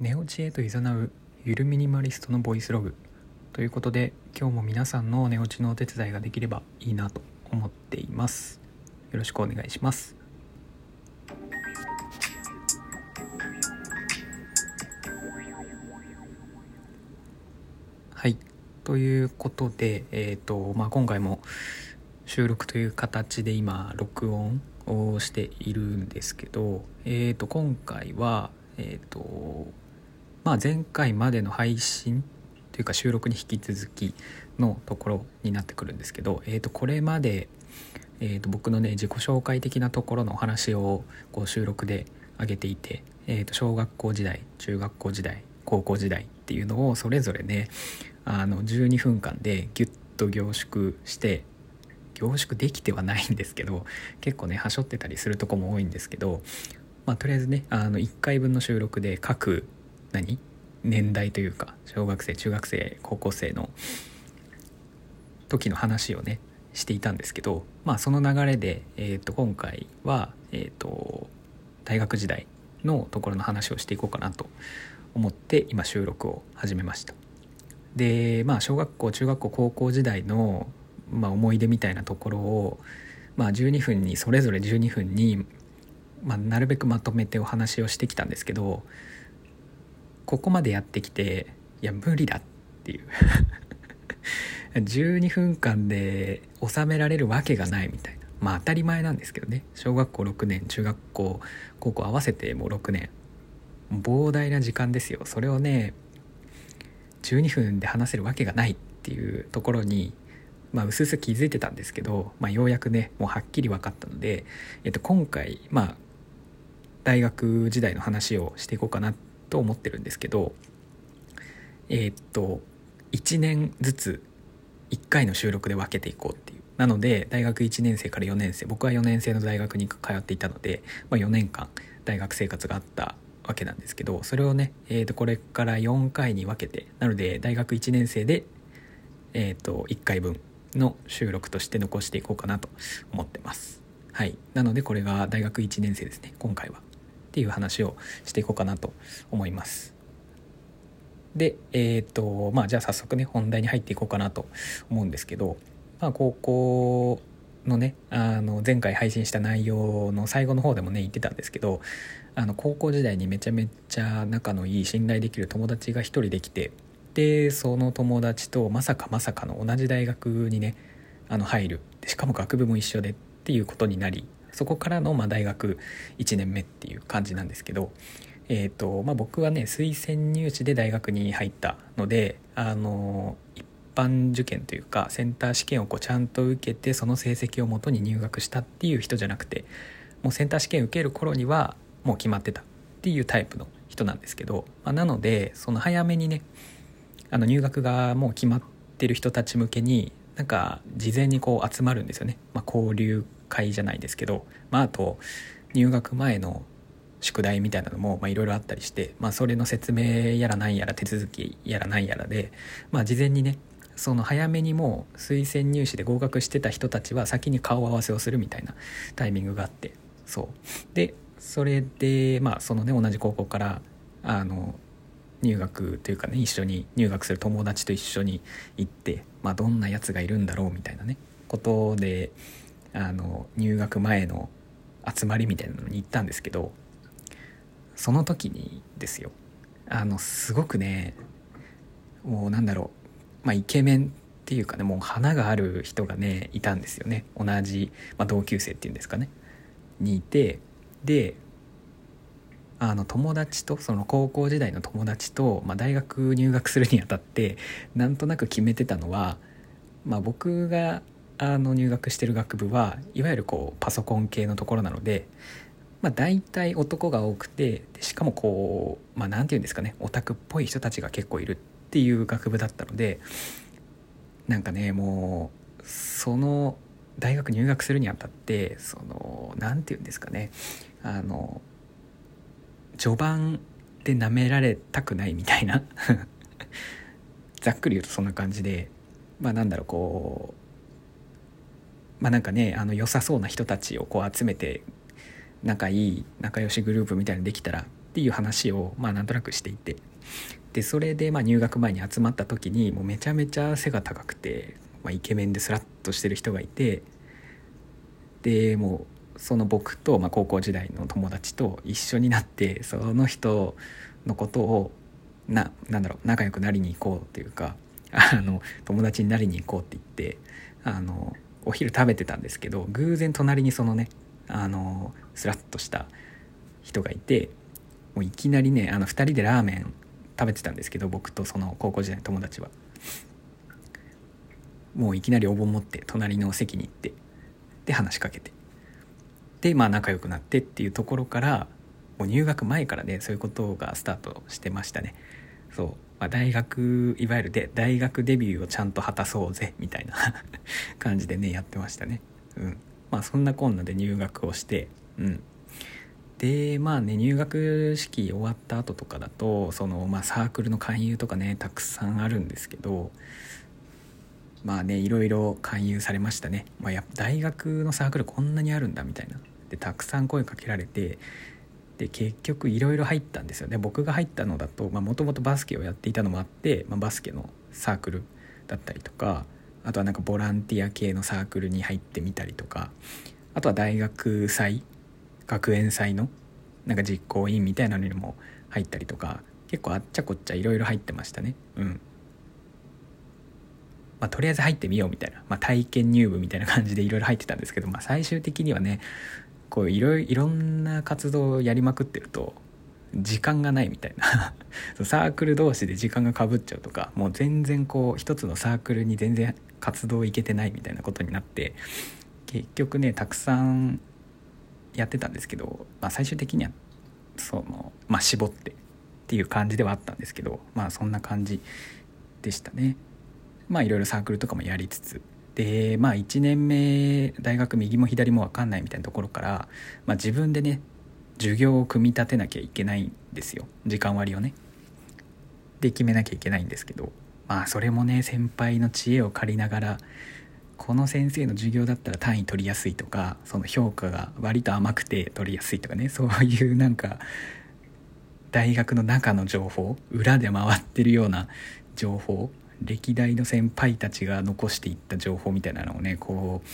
寝落ちへと誘うゆるミニマリストのボイスログということで今日も皆さんの寝落ちのお手伝いができればいいなと思っています。よろしくお願いします。はい。ということで、えーとまあ、今回も収録という形で今録音をしているんですけど、えー、と今回は、えーとまあ、前回までの配信というか収録に引き続きのところになってくるんですけど、えー、とこれまで、えー、と僕のね自己紹介的なところのお話をこう収録で上げていて、えー、と小学校時代中学校時代高校時代っていうのをそれぞれねあの12分間でギュッと凝縮して凝縮できてはないんですけど結構ねはしょってたりするとこも多いんですけど、まあ、とりあえずねあの1回分の収録で各何？年代というか小学生中学生高校生の時の話をねしていたんですけど、まあ、その流れで、えー、と今回は、えー、と大学時代のところの話をしていこうかなと思って今収録を始めました。でまあ小学校中学校高校時代の、まあ、思い出みたいなところを、まあ、12分にそれぞれ12分に、まあ、なるべくまとめてお話をしてきたんですけどここまでやってきていや無理だっていう。12分間で収められるわけがないみたいな。まあ当たり前なんですけどね。小学校6年中学校高校合わせてもう6年。膨大な時間ですよ。それをね12分で話せるわけがないっていうところにまあ、うすうす気づいてたんですけど、まあ、ようやくねもうはっきり分かったので、えっと、今回まあ大学時代の話をしていこうかなっと思ってるんですけどえー、っと1年ずつ1回の収録で分けていこうっていう。なので大学1年生から4年生僕は4年生の大学に通っていたので、まあ、4年間大学生活があったわけなんですけどそれをね、えー、とこれから4回に分けてなので大学1年生で、えー、と1回分の収録として残していこうかなと思ってます。はい。なのでこれが大学1年生ですね今回は。っていう話をしていこうかなと思います。でえっ、とまあじゃあ早速ね本題に入っていこうかなと思うんですけどまあ高校のねあの前回配信した内容の最後の方でもね言ってたんですけどあの高校時代にめちゃめちゃ仲のいい信頼できる友達が一人できてでその友達とまさかまさかの同じ大学にねあの入る。しかも学部も一緒でっていうことになりそこからのま大学1年目っていう感じなんですけど、えーとまあ、僕はね推薦入試で大学に入ったのであの一般受験というかセンター試験をこうちゃんと受けてその成績をもとに入学したっていう人じゃなくてもうセンター試験受ける頃にはもう決まってたっていうタイプの人なんですけど、まあ、なのでその早めにねあの入学がもう決まってる人たち向けになんか事前にこう集まるんですよね、まあ、交流会じゃないですけど、まあ、あと入学前の宿題みたいなのもいろいろあったりして、まあ、それの説明やらなんやら手続きやらなんやらで、まあ、事前にねその早めにもう推薦入試で合格してた人たちは先に顔合わせをするみたいなタイミングがあってそう。でそれでまあそのね同じ高校からあの入学というかね一緒に入学する友達と一緒に行って、まあ、どんなやつがいるんだろうみたいなねことであの入学前の集まりみたいなのに行ったんですけどその時にですよあのすごくねもうなんだろう、まあ、イケメンっていうかねもう花がある人がねいたんですよね。同じ、まあ、同級生っていうんですかね。にいてであの友達とその高校時代の友達と、まあ、大学入学するにあたってなんとなく決めてたのは、まあ、僕があの入学してる学部はいわゆるこうパソコン系のところなので、まあ、大体男が多くてしかもこうまあ何て言うんですかねオタクっぽい人たちが結構いるっていう学部だったのでなんかねもうその大学入学するにあたってその何て言うんですかねあの序盤で舐められたくないみたいな。ざっくり言うとそんな感じで。まあなんだろうこうまあなんかねあの良さそうな人たちをこう集めて仲いい仲良しグループみたいにできたらっていう話をまあなんとなくしていて。でそれでまあ入学前に集まった時にもうめちゃめちゃ背が高くて、まあ、イケメンでスラッとしてる人がいて。でもうその僕と、まあ、高校時代の友達と一緒になってその人のことをななんだろう仲良くなりに行こうっていうかあの友達になりに行こうって言ってあのお昼食べてたんですけど偶然隣にそのねあのスラッとした人がいてもういきなりねあの2人でラーメン食べてたんですけど僕とその高校時代の友達は。もういきなりお盆持って隣の席に行ってで話しかけて。でまあ仲良くなってっていうところからもう入学前からねそういうことがスタートしてましたね。そう、まあ、大学いわゆるで大学デビューをちゃんと果たそうぜみたいな 感じでねやってましたね。うん。まあそんなこんなで入学をしてうん。でまあね入学式終わった後とかだとその、まあ、サークルの勧誘とかねたくさんあるんですけどまあねいろいろ勧誘されましたね、まあ、や大学のサークルこんなにあるんだみたいな。でたくさん声かけられてで結局いろいろ入ったんですよ。ね僕が入ったのだともともとバスケをやっていたのもあって、まあ、バスケのサークルだったりとかあとはなんかボランティア系のサークルに入ってみたりとかあとは大学祭学園祭のなんか実行委員みたいなのにも入ったりとか結構あっちゃこっちゃいろいろ入ってましたね。うん。まあ、とりあえず入ってみようみたいな、まあ、体験入部みたいな感じでいろいろ入ってたんですけど、まあ、最終的にはねこういろいろんな活動をやりまくってると時間がないみたいな サークル同士で時間がかぶっちゃうとかもう全然こう一つのサークルに全然活動いけてないみたいなことになって結局ねたくさんやってたんですけど、まあ、最終的にはその、まあ、絞ってっていう感じではあったんですけどまあそんな感じでしたね。まあいろいろサークルとかもやりつつでまあ1年目大学右も左も分かんないみたいなところから、まあ、自分でね授業を組み立てなきゃいけないんですよ。時間割をね。で決めなきゃいけないんですけど。まあそれもね先輩の知恵を借りながらこの先生の授業だったら単位取りやすいとかその評価が割と甘くて取りやすいとかね。そういうなんか大学の中の情報裏で回ってるような情報歴代の先輩たちが残していった情報みたいなのをねこう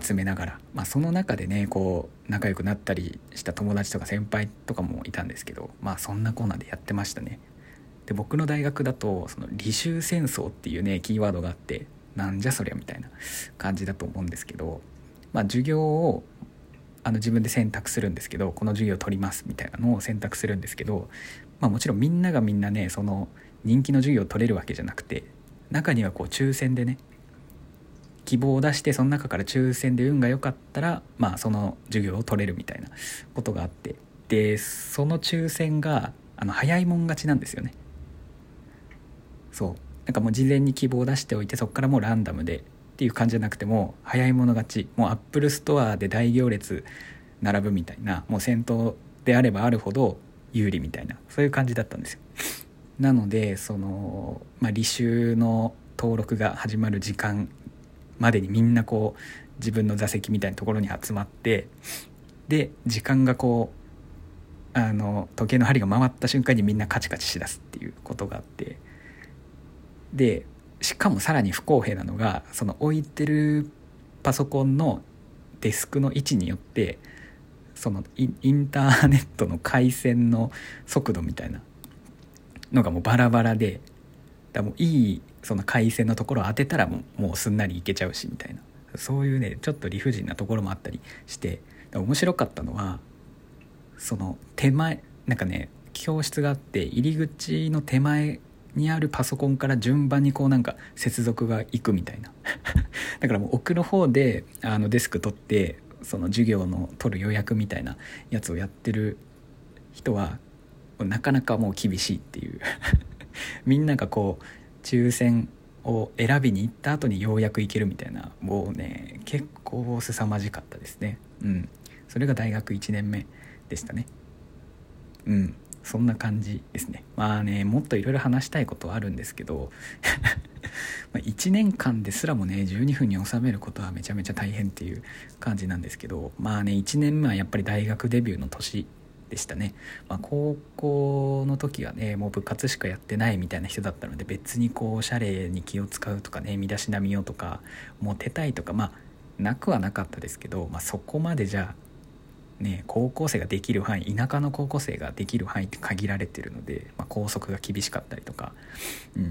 集めながら、まあ、その中でねこう仲良くなったりした友達とか先輩とかもいたんですけどまあそんなコーナーでやってましたね。で僕の大学だとその履修戦争っていうねキーワードがあってなんじゃそりゃみたいな感じだと思うんですけど、まあ、授業をあの自分で選択するんですけどこの授業を取りますみたいなのを選択するんですけど、まあ、もちろんみんながみんなねその人気の授業を取れるわけじゃなくて中にはこう抽選でね希望を出してその中から抽選で運が良かったらまあその授業を取れるみたいなことがあってでその抽選があの早いもん勝ちなんですよね。そう。なんかもう事前に希望を出しておいてそこからもうランダムでっていう感じじゃなくても早い者勝ちもうアップルストアで大行列並ぶみたいなもう先頭であればあるほど有利みたいなそういう感じだったんですよ。なのでその、まあ、履修の登録が始まる時間までにみんなこう自分の座席みたいなところに集まってで時間がこうあの時計の針が回った瞬間にみんなカチカチしだすっていうことがあってでしかもさらに不公平なのがその置いてるパソコンのデスクの位置によってそのインターネットの回線の速度みたいなのがもうバラバラでだもういいその回線のところを当てたらもうもうすんなりいけちゃうしみたいな。そういうねちょっと理不尽なところもあったりして面白かったのはその手前なんかね教室があって入り口の手前にあるパソコンから順番にこうなんか接続がいくみたいな。だからもう奥の方であのデスク取ってその授業の取る予約みたいなやつをやってる人はなかなかもう厳しいっていう。みんながこう抽選を選びに行った後にようやく行けるみたいなもうね結構凄まじかったですね。うん。それが大学1年目でしたね。うん。そんな感じですね。まあねもっといろいろ話したいことはあるんですけど 1年間ですらもね12分に収めることはめちゃめちゃ大変っていう感じなんですけどまあね1年目はやっぱり大学デビューの年でしたね、まあ、高校の時はねもう部活しかやってないみたいな人だったので別にこうおしゃれに気を使うとかね身だしなみをとかモテたいとかまあなくはなかったですけど、まあ、そこまでじゃあね高校生ができる範囲田舎の高校生ができる範囲って限られてるので、まあ、校則が厳しかったりとか、うん、っ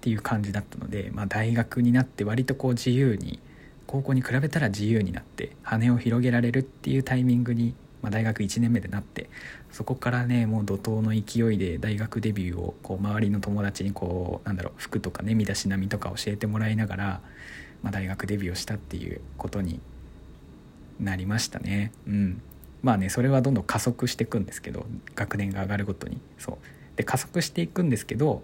ていう感じだったので、まあ、大学になって割とこう自由に高校に比べたら自由になって羽を広げられるっていうタイミングに、まあ、大学1年目でなってそこからねもう怒涛の勢いで大学デビューをこう周りの友達にこうなんだろう服とかね身だしなみとか教えてもらいながら、まあ、大学デビューをしたっていうことになりましたね。うん。まあねそれはどんどん加速していくんですけど学年が上がるごとに。そう。で加速していくんですけど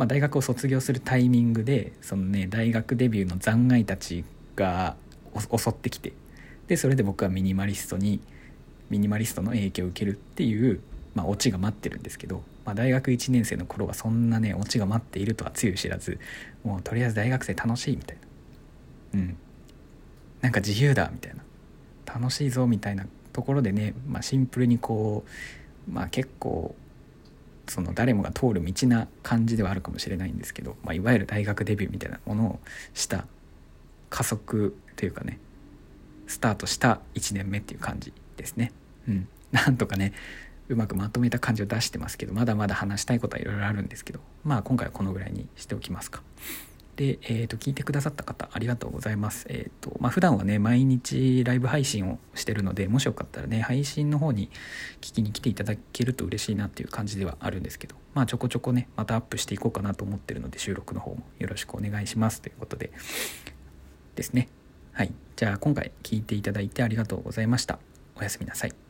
まあ、大学を卒業するタイミングでそのね大学デビューの残骸たちが襲ってきてでそれで僕はミニマリストにミニマリストの影響を受けるっていう、まあ、オチが待ってるんですけど、まあ、大学1年生の頃はそんなねオチが待っているとはつゆ知らずもうとりあえず大学生楽しいみたいな。うん。なんか自由だみたいな。楽しいぞみたいなところでね、まあ、シンプルにこうまあ結構その誰もが通る道な感じではあるかもしれないんですけど、まあ、いわゆる大学デビューみたいなものをした加速というかねスタートした1年目っていう感じですね。うん、なんとかねうまくまとめた感じを出してますけどまだまだ話したいことはいろいろあるんですけどまあ今回はこのぐらいにしておきますか。で、えー、と聞いてくださった方ありがとうございます。えっ、ー、とまあ普段はね毎日ライブ配信をしてるのでもしよかったらね配信の方に聞きに来ていただけると嬉しいなっていう感じではあるんですけどまあちょこちょこねまたアップしていこうかなと思ってるので収録の方もよろしくお願いしますということでですね。はい。じゃあ今回聞いていただいてありがとうございました。おやすみなさい。